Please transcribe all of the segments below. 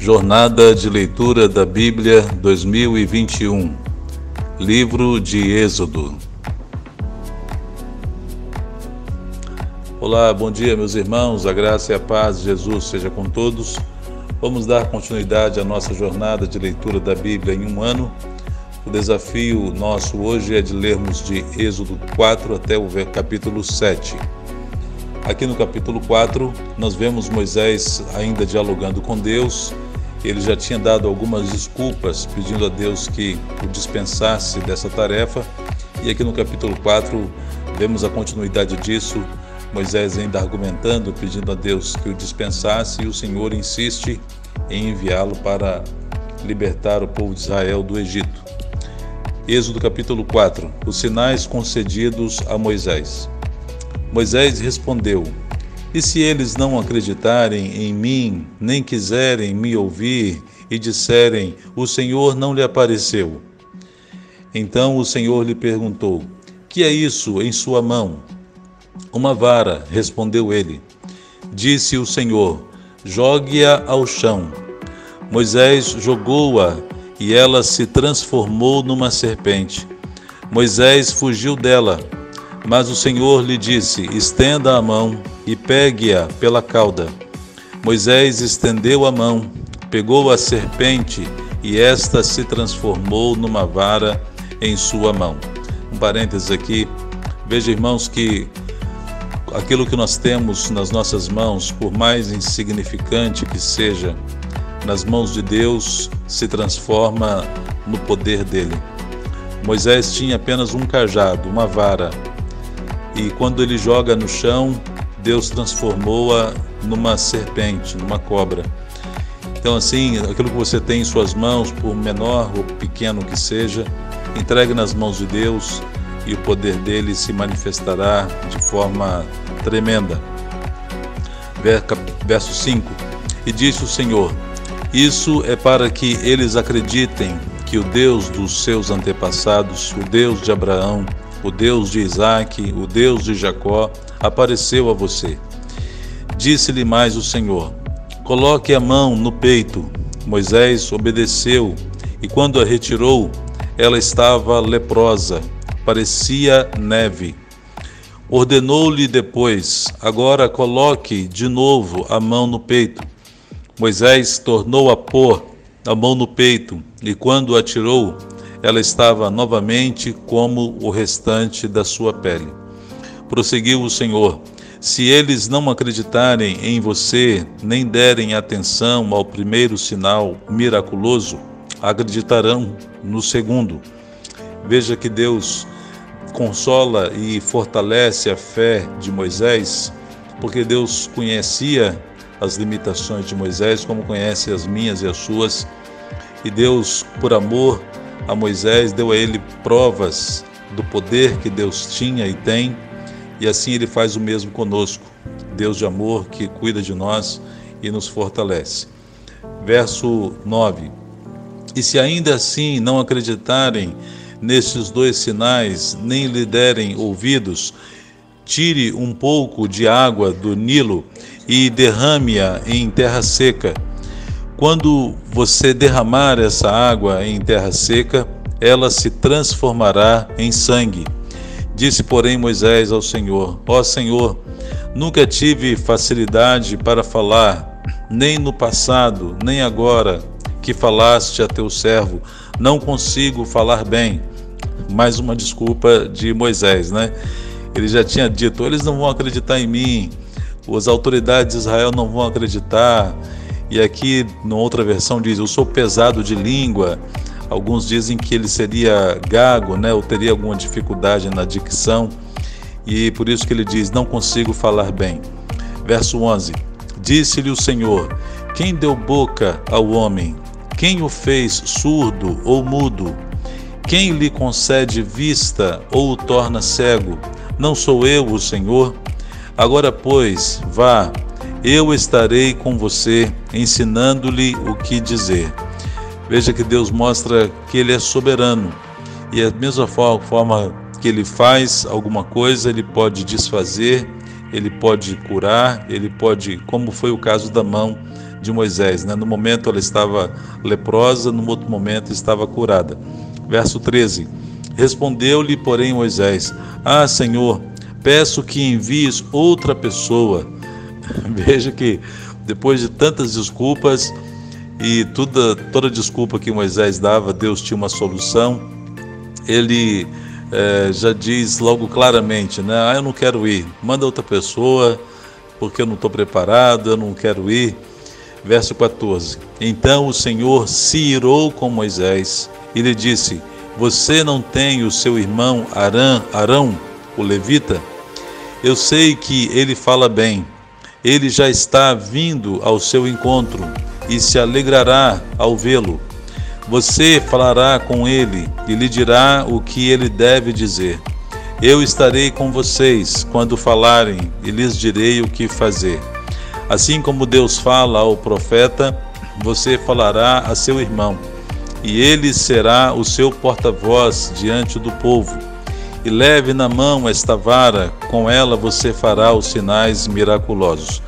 Jornada de Leitura da Bíblia 2021 Livro de Êxodo Olá, bom dia, meus irmãos. A graça e a paz de Jesus seja com todos. Vamos dar continuidade à nossa jornada de leitura da Bíblia em um ano. O desafio nosso hoje é de lermos de Êxodo 4 até o capítulo 7. Aqui no capítulo 4, nós vemos Moisés ainda dialogando com Deus. Ele já tinha dado algumas desculpas, pedindo a Deus que o dispensasse dessa tarefa. E aqui no capítulo 4, vemos a continuidade disso. Moisés ainda argumentando, pedindo a Deus que o dispensasse, e o Senhor insiste em enviá-lo para libertar o povo de Israel do Egito. Êxodo capítulo 4: Os sinais concedidos a Moisés. Moisés respondeu: E se eles não acreditarem em mim, nem quiserem me ouvir, e disserem: O Senhor não lhe apareceu? Então o Senhor lhe perguntou: Que é isso em sua mão? Uma vara, respondeu ele. Disse o Senhor: Jogue-a ao chão. Moisés jogou-a e ela se transformou numa serpente. Moisés fugiu dela mas o Senhor lhe disse: Estenda a mão e pegue-a pela cauda. Moisés estendeu a mão, pegou a serpente e esta se transformou numa vara em sua mão. Um parênteses aqui. Veja, irmãos, que aquilo que nós temos nas nossas mãos, por mais insignificante que seja, nas mãos de Deus se transforma no poder dele. Moisés tinha apenas um cajado, uma vara, e quando ele joga no chão, Deus transformou-a numa serpente, numa cobra. Então, assim, aquilo que você tem em suas mãos, por menor ou pequeno que seja, entregue nas mãos de Deus e o poder dele se manifestará de forma tremenda. Verso 5: E disse o Senhor: Isso é para que eles acreditem que o Deus dos seus antepassados, o Deus de Abraão, o Deus de Isaac, o Deus de Jacó, apareceu a você. Disse-lhe mais o Senhor: Coloque a mão no peito. Moisés obedeceu, e quando a retirou, ela estava leprosa, parecia neve. Ordenou-lhe depois: Agora coloque de novo a mão no peito. Moisés tornou a pôr a mão no peito, e quando a tirou, ela estava novamente como o restante da sua pele. Prosseguiu o Senhor: Se eles não acreditarem em você, nem derem atenção ao primeiro sinal miraculoso, acreditarão no segundo. Veja que Deus consola e fortalece a fé de Moisés, porque Deus conhecia as limitações de Moisés, como conhece as minhas e as suas, e Deus, por amor, a Moisés, deu a ele provas do poder que Deus tinha e tem, e assim ele faz o mesmo conosco. Deus de amor que cuida de nós e nos fortalece. Verso 9: E se ainda assim não acreditarem nesses dois sinais, nem lhe derem ouvidos, tire um pouco de água do Nilo e derrame-a em terra seca quando você derramar essa água em terra seca, ela se transformará em sangue. Disse, porém, Moisés ao Senhor: Ó Senhor, nunca tive facilidade para falar, nem no passado, nem agora que falaste a teu servo, não consigo falar bem. Mais uma desculpa de Moisés, né? Ele já tinha dito: eles não vão acreditar em mim, as autoridades de Israel não vão acreditar, e aqui, numa outra versão, diz: Eu sou pesado de língua. Alguns dizem que ele seria gago, né, ou teria alguma dificuldade na dicção, e por isso que ele diz: Não consigo falar bem. Verso 11: Disse-lhe o Senhor: Quem deu boca ao homem? Quem o fez surdo ou mudo? Quem lhe concede vista ou o torna cego? Não sou eu o Senhor? Agora, pois, vá eu estarei com você, ensinando-lhe o que dizer. Veja que Deus mostra que Ele é soberano e a mesma forma que Ele faz alguma coisa, Ele pode desfazer, Ele pode curar, Ele pode, como foi o caso da mão de Moisés. Né? No momento ela estava leprosa, no outro momento estava curada. Verso 13: Respondeu-lhe, porém, Moisés: Ah, Senhor, peço que envies outra pessoa. Veja que depois de tantas desculpas e toda, toda desculpa que Moisés dava, Deus tinha uma solução. Ele é, já diz logo claramente, né? Ah, eu não quero ir, manda outra pessoa, porque eu não estou preparado, eu não quero ir. Verso 14: Então o Senhor se irou com Moisés e lhe disse: Você não tem o seu irmão Arão, Arão, o levita? Eu sei que ele fala bem. Ele já está vindo ao seu encontro e se alegrará ao vê-lo. Você falará com ele e lhe dirá o que ele deve dizer. Eu estarei com vocês quando falarem e lhes direi o que fazer. Assim como Deus fala ao profeta, você falará a seu irmão, e ele será o seu porta-voz diante do povo. E leve na mão esta vara, com ela você fará os sinais miraculosos.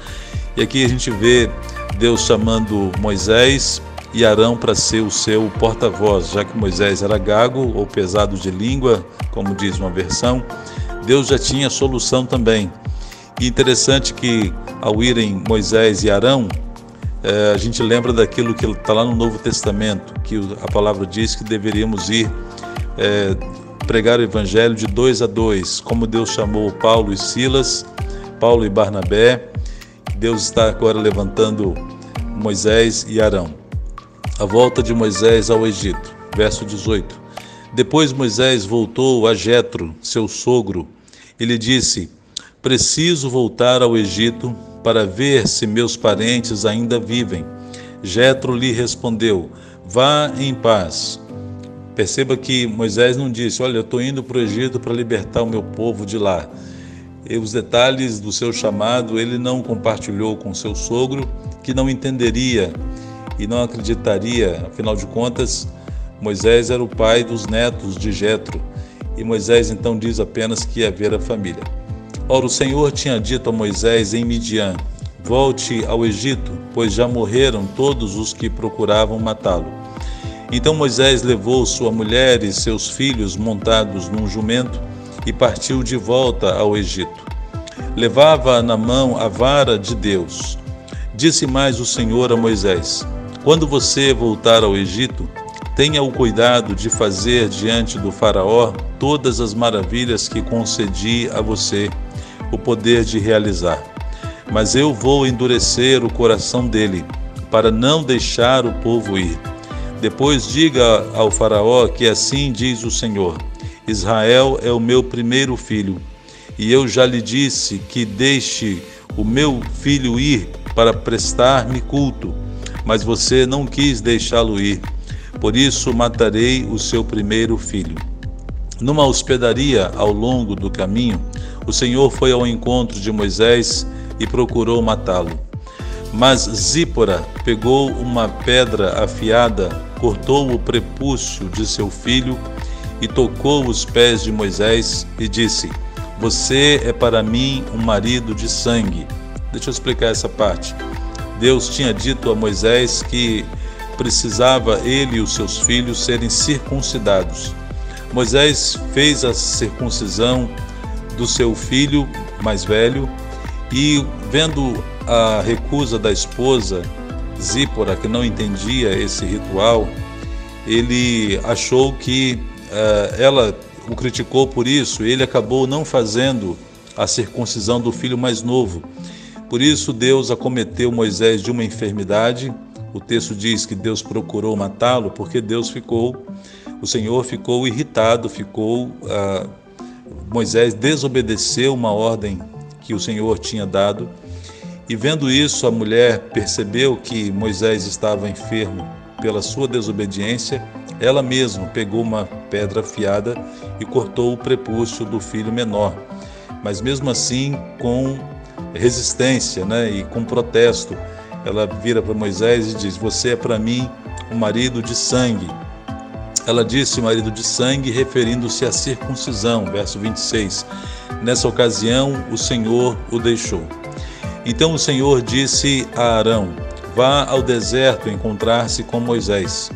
E aqui a gente vê Deus chamando Moisés e Arão para ser o seu porta-voz, já que Moisés era gago ou pesado de língua, como diz uma versão, Deus já tinha solução também. E interessante que ao irem Moisés e Arão, é, a gente lembra daquilo que está lá no Novo Testamento, que a palavra diz que deveríamos ir é, pregar o Evangelho de dois a dois, como Deus chamou Paulo e Silas, Paulo e Barnabé. Deus está agora levantando Moisés e Arão. A volta de Moisés ao Egito, verso 18. Depois Moisés voltou a Jetro, seu sogro, e lhe disse: Preciso voltar ao Egito para ver se meus parentes ainda vivem. Jetro lhe respondeu: Vá em paz. Perceba que Moisés não disse: Olha, eu estou indo para o Egito para libertar o meu povo de lá. E os detalhes do seu chamado ele não compartilhou com seu sogro, que não entenderia e não acreditaria, afinal de contas, Moisés era o pai dos netos de Jetro, e Moisés então diz apenas que ia ver a família. Ora, o Senhor tinha dito a Moisés em Midian: Volte ao Egito, pois já morreram todos os que procuravam matá-lo. Então Moisés levou sua mulher e seus filhos montados num jumento e partiu de volta ao Egito. Levava na mão a vara de Deus. Disse mais o Senhor a Moisés: Quando você voltar ao Egito, tenha o cuidado de fazer diante do Faraó todas as maravilhas que concedi a você o poder de realizar. Mas eu vou endurecer o coração dele, para não deixar o povo ir. Depois diga ao Faraó que assim diz o Senhor: Israel é o meu primeiro filho, e eu já lhe disse que deixe o meu filho ir para prestar-me culto, mas você não quis deixá-lo ir. Por isso matarei o seu primeiro filho. Numa hospedaria ao longo do caminho, o Senhor foi ao encontro de Moisés e procurou matá-lo. Mas Zípora pegou uma pedra afiada, cortou o prepúcio de seu filho e tocou os pés de Moisés e disse: Você é para mim um marido de sangue. Deixa eu explicar essa parte. Deus tinha dito a Moisés que precisava ele e os seus filhos serem circuncidados. Moisés fez a circuncisão do seu filho mais velho e, vendo a recusa da esposa Zípora, que não entendia esse ritual, ele achou que uh, ela o criticou por isso, ele acabou não fazendo a circuncisão do filho mais novo. Por isso, Deus acometeu Moisés de uma enfermidade. O texto diz que Deus procurou matá-lo, porque Deus ficou, o Senhor ficou irritado, ficou. Uh, Moisés desobedeceu uma ordem que o Senhor tinha dado. E vendo isso, a mulher percebeu que Moisés estava enfermo pela sua desobediência. Ela mesma pegou uma pedra afiada e cortou o prepúcio do filho menor. Mas mesmo assim, com resistência né, e com protesto, ela vira para Moisés e diz: Você é para mim um marido de sangue. Ela disse marido de sangue, referindo-se à circuncisão, verso 26. Nessa ocasião, o Senhor o deixou. Então o Senhor disse a Arão: Vá ao deserto encontrar-se com Moisés.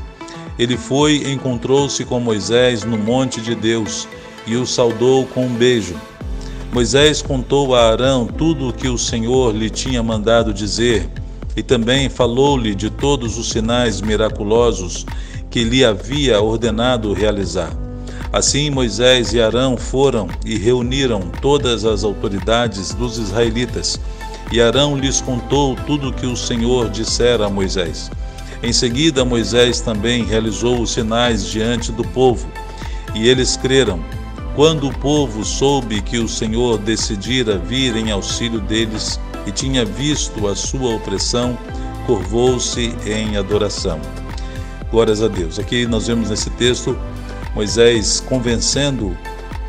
Ele foi e encontrou-se com Moisés no monte de Deus e o saudou com um beijo. Moisés contou a Arão tudo o que o Senhor lhe tinha mandado dizer e também falou-lhe de todos os sinais miraculosos que lhe havia ordenado realizar. Assim Moisés e Arão foram e reuniram todas as autoridades dos israelitas, e Arão lhes contou tudo o que o Senhor dissera a Moisés. Em seguida, Moisés também realizou os sinais diante do povo, e eles creram. Quando o povo soube que o Senhor decidira vir em auxílio deles e tinha visto a sua opressão, curvou-se em adoração. Glórias a Deus. Aqui nós vemos nesse texto Moisés convencendo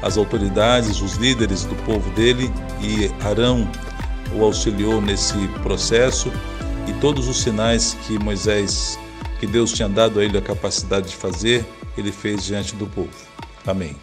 as autoridades, os líderes do povo dele, e Arão o auxiliou nesse processo, e todos os sinais que Moisés, que Deus tinha dado a ele a capacidade de fazer, ele fez diante do povo. Amém.